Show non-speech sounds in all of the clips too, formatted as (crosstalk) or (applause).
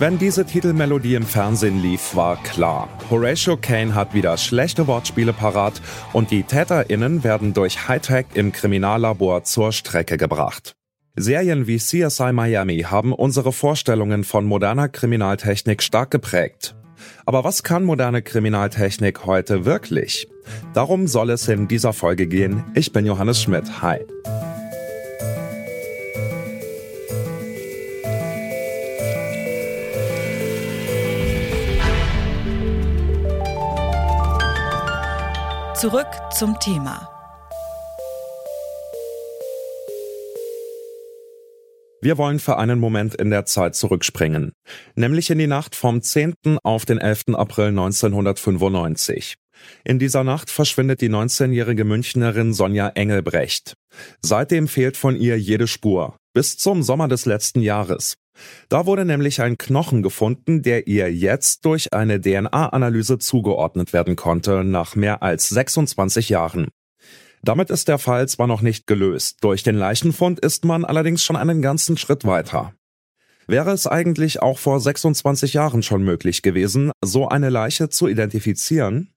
Wenn diese Titelmelodie im Fernsehen lief, war klar. Horatio Kane hat wieder schlechte Wortspiele parat und die TäterInnen werden durch Hightech im Kriminallabor zur Strecke gebracht. Serien wie CSI Miami haben unsere Vorstellungen von moderner Kriminaltechnik stark geprägt. Aber was kann moderne Kriminaltechnik heute wirklich? Darum soll es in dieser Folge gehen. Ich bin Johannes Schmidt. Hi. Zurück zum Thema. Wir wollen für einen Moment in der Zeit zurückspringen, nämlich in die Nacht vom 10. auf den 11. April 1995. In dieser Nacht verschwindet die 19-jährige Münchnerin Sonja Engelbrecht. Seitdem fehlt von ihr jede Spur, bis zum Sommer des letzten Jahres. Da wurde nämlich ein Knochen gefunden, der ihr jetzt durch eine DNA-Analyse zugeordnet werden konnte, nach mehr als 26 Jahren. Damit ist der Fall zwar noch nicht gelöst, durch den Leichenfund ist man allerdings schon einen ganzen Schritt weiter. Wäre es eigentlich auch vor 26 Jahren schon möglich gewesen, so eine Leiche zu identifizieren?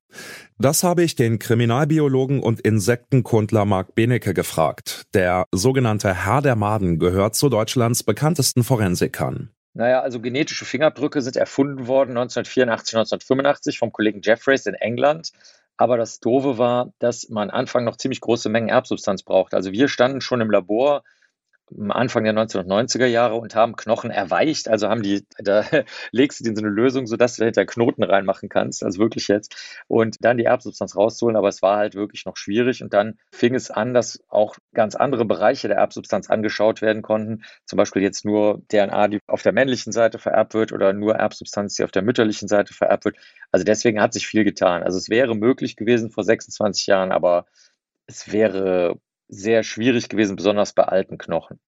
Das habe ich den Kriminalbiologen und Insektenkundler Marc Benecke gefragt. Der sogenannte Herr der Maden gehört zu Deutschlands bekanntesten Forensikern. Naja, also genetische Fingerabdrücke sind erfunden worden 1984, 1985 vom Kollegen Jeffreys in England. Aber das Doofe war, dass man Anfang noch ziemlich große Mengen Erbsubstanz braucht. Also wir standen schon im Labor Anfang der 1990er Jahre und haben Knochen erweicht. Also haben die, (laughs) da legst du dir so eine Lösung, sodass du dahinter Knoten reinmachen kannst, also wirklich jetzt, und dann die Erbsubstanz rauszuholen. Aber es war halt wirklich noch schwierig. Und dann fing es an, dass auch ganz andere Bereiche der Erbsubstanz angeschaut werden konnten. Zum Beispiel jetzt nur DNA, die auf der männlichen Seite vererbt wird oder nur Erbsubstanz, die auf der mütterlichen Seite vererbt wird. Also deswegen hat sich viel getan. Also es wäre möglich gewesen vor 26 Jahren, aber es wäre sehr schwierig gewesen, besonders bei alten Knochen.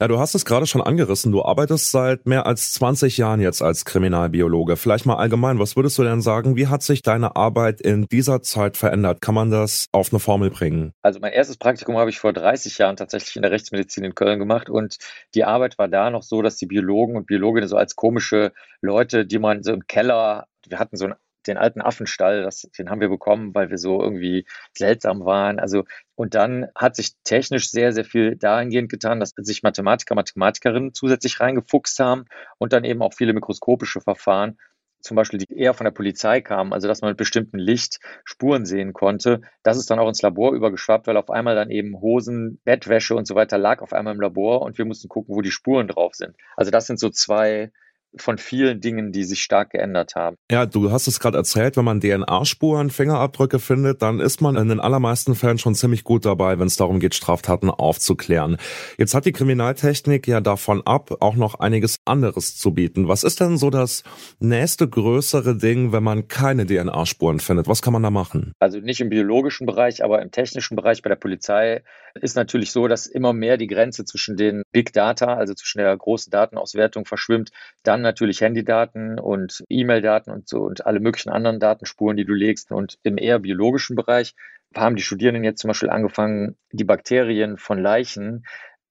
Ja, du hast es gerade schon angerissen. Du arbeitest seit mehr als 20 Jahren jetzt als Kriminalbiologe. Vielleicht mal allgemein, was würdest du denn sagen? Wie hat sich deine Arbeit in dieser Zeit verändert? Kann man das auf eine Formel bringen? Also mein erstes Praktikum habe ich vor 30 Jahren tatsächlich in der Rechtsmedizin in Köln gemacht und die Arbeit war da noch so, dass die Biologen und Biologinnen so als komische Leute, die man so im Keller wir hatten so ein den alten Affenstall, das, den haben wir bekommen, weil wir so irgendwie seltsam waren. Also, und dann hat sich technisch sehr, sehr viel dahingehend getan, dass sich Mathematiker, Mathematikerinnen zusätzlich reingefuchst haben und dann eben auch viele mikroskopische Verfahren, zum Beispiel, die eher von der Polizei kamen, also dass man mit bestimmten Licht Spuren sehen konnte. Das ist dann auch ins Labor übergeschwappt, weil auf einmal dann eben Hosen, Bettwäsche und so weiter lag auf einmal im Labor und wir mussten gucken, wo die Spuren drauf sind. Also das sind so zwei von vielen Dingen, die sich stark geändert haben. Ja, du hast es gerade erzählt, wenn man DNA-Spuren, Fingerabdrücke findet, dann ist man in den allermeisten Fällen schon ziemlich gut dabei, wenn es darum geht, Straftaten aufzuklären. Jetzt hat die Kriminaltechnik ja davon ab, auch noch einiges anderes zu bieten. Was ist denn so das nächste größere Ding, wenn man keine DNA-Spuren findet? Was kann man da machen? Also nicht im biologischen Bereich, aber im technischen Bereich bei der Polizei ist natürlich so, dass immer mehr die Grenze zwischen den Big Data, also zwischen der großen Datenauswertung verschwimmt, dann natürlich Handydaten und E-Mail-Daten und so und alle möglichen anderen Datenspuren, die du legst. Und im eher biologischen Bereich haben die Studierenden jetzt zum Beispiel angefangen, die Bakterien von Leichen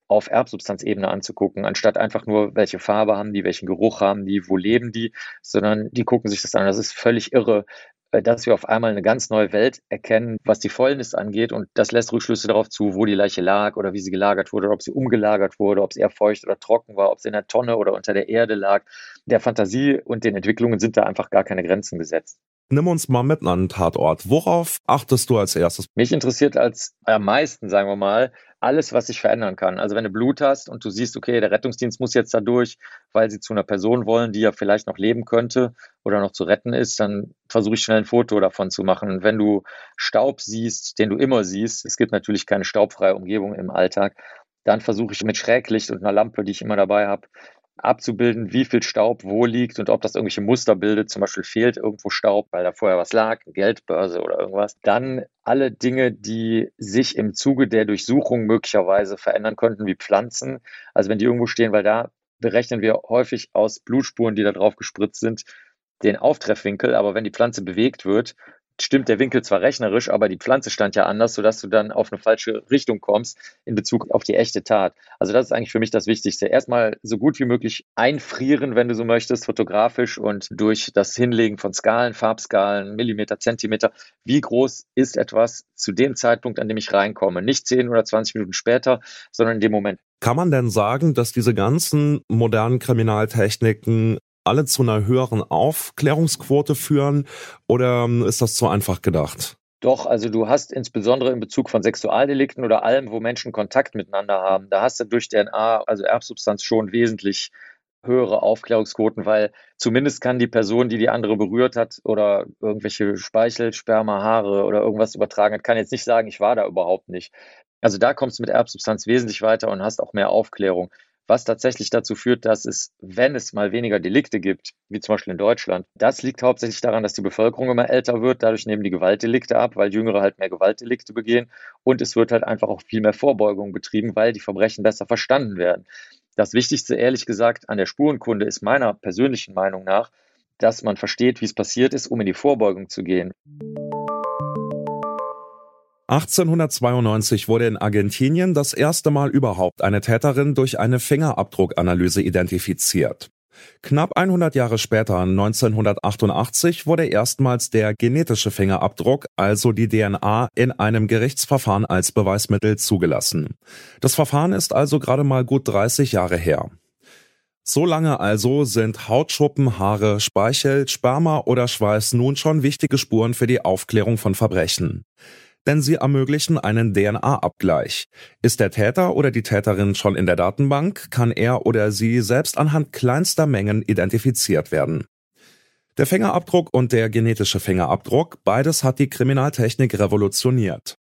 auf Erbsubstanzebene anzugucken, anstatt einfach nur, welche Farbe haben die, welchen Geruch haben die, wo leben die, sondern die gucken sich das an. Das ist völlig irre, dass wir auf einmal eine ganz neue Welt erkennen, was die Fäulnis angeht. Und das lässt Rückschlüsse darauf zu, wo die Leiche lag oder wie sie gelagert wurde, oder ob sie umgelagert wurde, ob sie eher feucht oder trocken war, ob sie in der Tonne oder unter der Erde lag. Der Fantasie und den Entwicklungen sind da einfach gar keine Grenzen gesetzt. Nimm uns mal mit an einen Tatort. Worauf achtest du als erstes? Mich interessiert als am meisten, sagen wir mal, alles, was sich verändern kann. Also wenn du Blut hast und du siehst, okay, der Rettungsdienst muss jetzt da durch, weil sie zu einer Person wollen, die ja vielleicht noch leben könnte oder noch zu retten ist, dann versuche ich schnell ein Foto davon zu machen. Und wenn du Staub siehst, den du immer siehst, es gibt natürlich keine staubfreie Umgebung im Alltag, dann versuche ich mit Schräglicht und einer Lampe, die ich immer dabei habe, abzubilden, wie viel Staub wo liegt und ob das irgendwelche Muster bildet. Zum Beispiel fehlt irgendwo Staub, weil da vorher was lag, Geldbörse oder irgendwas. Dann alle Dinge, die sich im Zuge der Durchsuchung möglicherweise verändern könnten, wie Pflanzen. Also wenn die irgendwo stehen, weil da berechnen wir häufig aus Blutspuren, die da drauf gespritzt sind, den Auftreffwinkel. Aber wenn die Pflanze bewegt wird, stimmt der Winkel zwar rechnerisch, aber die Pflanze stand ja anders, sodass du dann auf eine falsche Richtung kommst in Bezug auf die echte Tat. Also das ist eigentlich für mich das Wichtigste. Erstmal so gut wie möglich einfrieren, wenn du so möchtest, fotografisch und durch das Hinlegen von Skalen, Farbskalen, Millimeter, Zentimeter. Wie groß ist etwas zu dem Zeitpunkt, an dem ich reinkomme? Nicht 10 oder 20 Minuten später, sondern in dem Moment. Kann man denn sagen, dass diese ganzen modernen Kriminaltechniken alle zu einer höheren Aufklärungsquote führen oder ähm, ist das zu einfach gedacht? Doch, also du hast insbesondere in Bezug von Sexualdelikten oder allem, wo Menschen Kontakt miteinander haben, da hast du durch DNA, also Erbsubstanz schon wesentlich höhere Aufklärungsquoten, weil zumindest kann die Person, die die andere berührt hat oder irgendwelche Speichel, Sperma, Haare oder irgendwas übertragen hat, kann jetzt nicht sagen, ich war da überhaupt nicht. Also da kommst du mit Erbsubstanz wesentlich weiter und hast auch mehr Aufklärung was tatsächlich dazu führt, dass es, wenn es mal weniger Delikte gibt, wie zum Beispiel in Deutschland, das liegt hauptsächlich daran, dass die Bevölkerung immer älter wird. Dadurch nehmen die Gewaltdelikte ab, weil Jüngere halt mehr Gewaltdelikte begehen. Und es wird halt einfach auch viel mehr Vorbeugung betrieben, weil die Verbrechen besser verstanden werden. Das Wichtigste, ehrlich gesagt, an der Spurenkunde ist meiner persönlichen Meinung nach, dass man versteht, wie es passiert ist, um in die Vorbeugung zu gehen. 1892 wurde in Argentinien das erste Mal überhaupt eine Täterin durch eine Fingerabdruckanalyse identifiziert. Knapp 100 Jahre später, 1988, wurde erstmals der genetische Fingerabdruck, also die DNA, in einem Gerichtsverfahren als Beweismittel zugelassen. Das Verfahren ist also gerade mal gut 30 Jahre her. So lange also sind Hautschuppen, Haare, Speichel, Sperma oder Schweiß nun schon wichtige Spuren für die Aufklärung von Verbrechen denn sie ermöglichen einen DNA-Abgleich. Ist der Täter oder die Täterin schon in der Datenbank, kann er oder sie selbst anhand kleinster Mengen identifiziert werden. Der Fingerabdruck und der genetische Fingerabdruck, beides hat die Kriminaltechnik revolutioniert.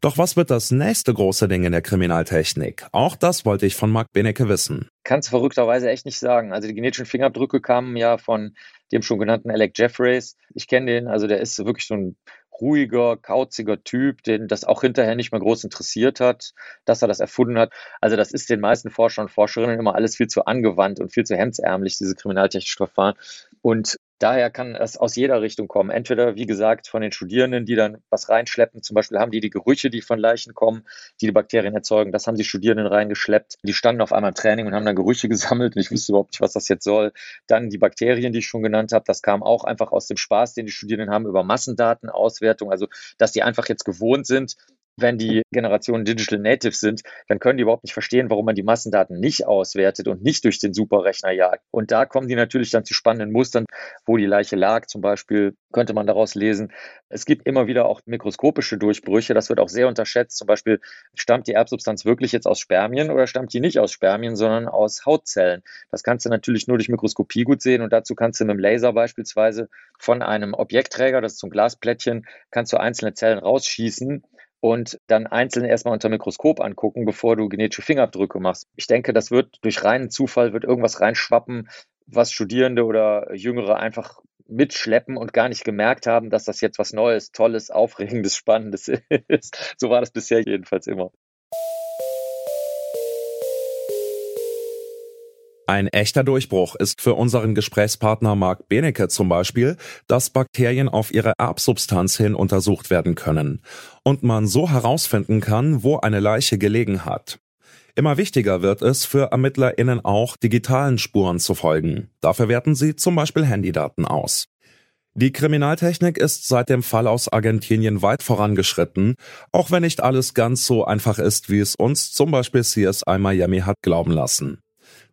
Doch was wird das nächste große Ding in der Kriminaltechnik? Auch das wollte ich von Marc Benecke wissen. Kannst verrückterweise echt nicht sagen. Also die genetischen Fingerabdrücke kamen ja von dem schon genannten Alec Jeffreys. Ich kenne den, also der ist wirklich so ein ruhiger, kauziger Typ, den das auch hinterher nicht mehr groß interessiert hat, dass er das erfunden hat. Also das ist den meisten Forschern und Forscherinnen immer alles viel zu angewandt und viel zu hemdsärmlich, diese kriminaltechnischen Verfahren. Und daher kann es aus jeder Richtung kommen. Entweder, wie gesagt, von den Studierenden, die dann was reinschleppen. Zum Beispiel haben die die Gerüche, die von Leichen kommen, die die Bakterien erzeugen. Das haben die Studierenden reingeschleppt. Die standen auf einmal im Training und haben dann Gerüche (laughs) gesammelt und ich wusste überhaupt nicht, was das jetzt soll. Dann die Bakterien, die ich schon genannt habe. Das kam auch einfach aus dem Spaß, den die Studierenden haben über Massendatenauswertung. Also, dass die einfach jetzt gewohnt sind, wenn die Generationen Digital Natives sind, dann können die überhaupt nicht verstehen, warum man die Massendaten nicht auswertet und nicht durch den Superrechner jagt. Und da kommen die natürlich dann zu spannenden Mustern, wo die Leiche lag. Zum Beispiel könnte man daraus lesen, es gibt immer wieder auch mikroskopische Durchbrüche. Das wird auch sehr unterschätzt. Zum Beispiel, stammt die Erbsubstanz wirklich jetzt aus Spermien oder stammt die nicht aus Spermien, sondern aus Hautzellen? Das kannst du natürlich nur durch Mikroskopie gut sehen und dazu kannst du mit dem Laser beispielsweise von einem Objektträger, das ist so ein Glasplättchen, kannst du einzelne Zellen rausschießen und dann einzeln erstmal unter Mikroskop angucken, bevor du genetische Fingerabdrücke machst. Ich denke, das wird durch reinen Zufall wird irgendwas reinschwappen, was Studierende oder Jüngere einfach mitschleppen und gar nicht gemerkt haben, dass das jetzt was Neues, Tolles, Aufregendes, Spannendes (laughs) ist. So war das bisher jedenfalls immer. Ein echter Durchbruch ist für unseren Gesprächspartner Marc Benecke zum Beispiel, dass Bakterien auf ihre Erbsubstanz hin untersucht werden können und man so herausfinden kann, wo eine Leiche gelegen hat. Immer wichtiger wird es für ErmittlerInnen auch, digitalen Spuren zu folgen. Dafür werten sie zum Beispiel Handydaten aus. Die Kriminaltechnik ist seit dem Fall aus Argentinien weit vorangeschritten, auch wenn nicht alles ganz so einfach ist, wie es uns zum Beispiel CSI Miami hat glauben lassen.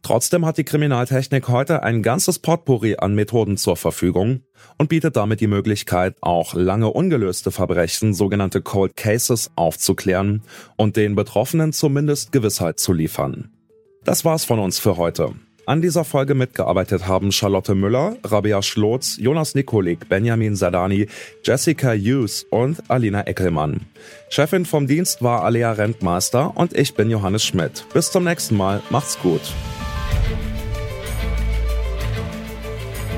Trotzdem hat die Kriminaltechnik heute ein ganzes Potpourri an Methoden zur Verfügung und bietet damit die Möglichkeit, auch lange ungelöste Verbrechen, sogenannte Cold Cases, aufzuklären und den Betroffenen zumindest Gewissheit zu liefern. Das war's von uns für heute. An dieser Folge mitgearbeitet haben Charlotte Müller, Rabea Schlotz, Jonas Nikolik, Benjamin Sadani, Jessica Hughes und Alina Eckelmann. Chefin vom Dienst war Alea Rentmeister und ich bin Johannes Schmidt. Bis zum nächsten Mal. Macht's gut.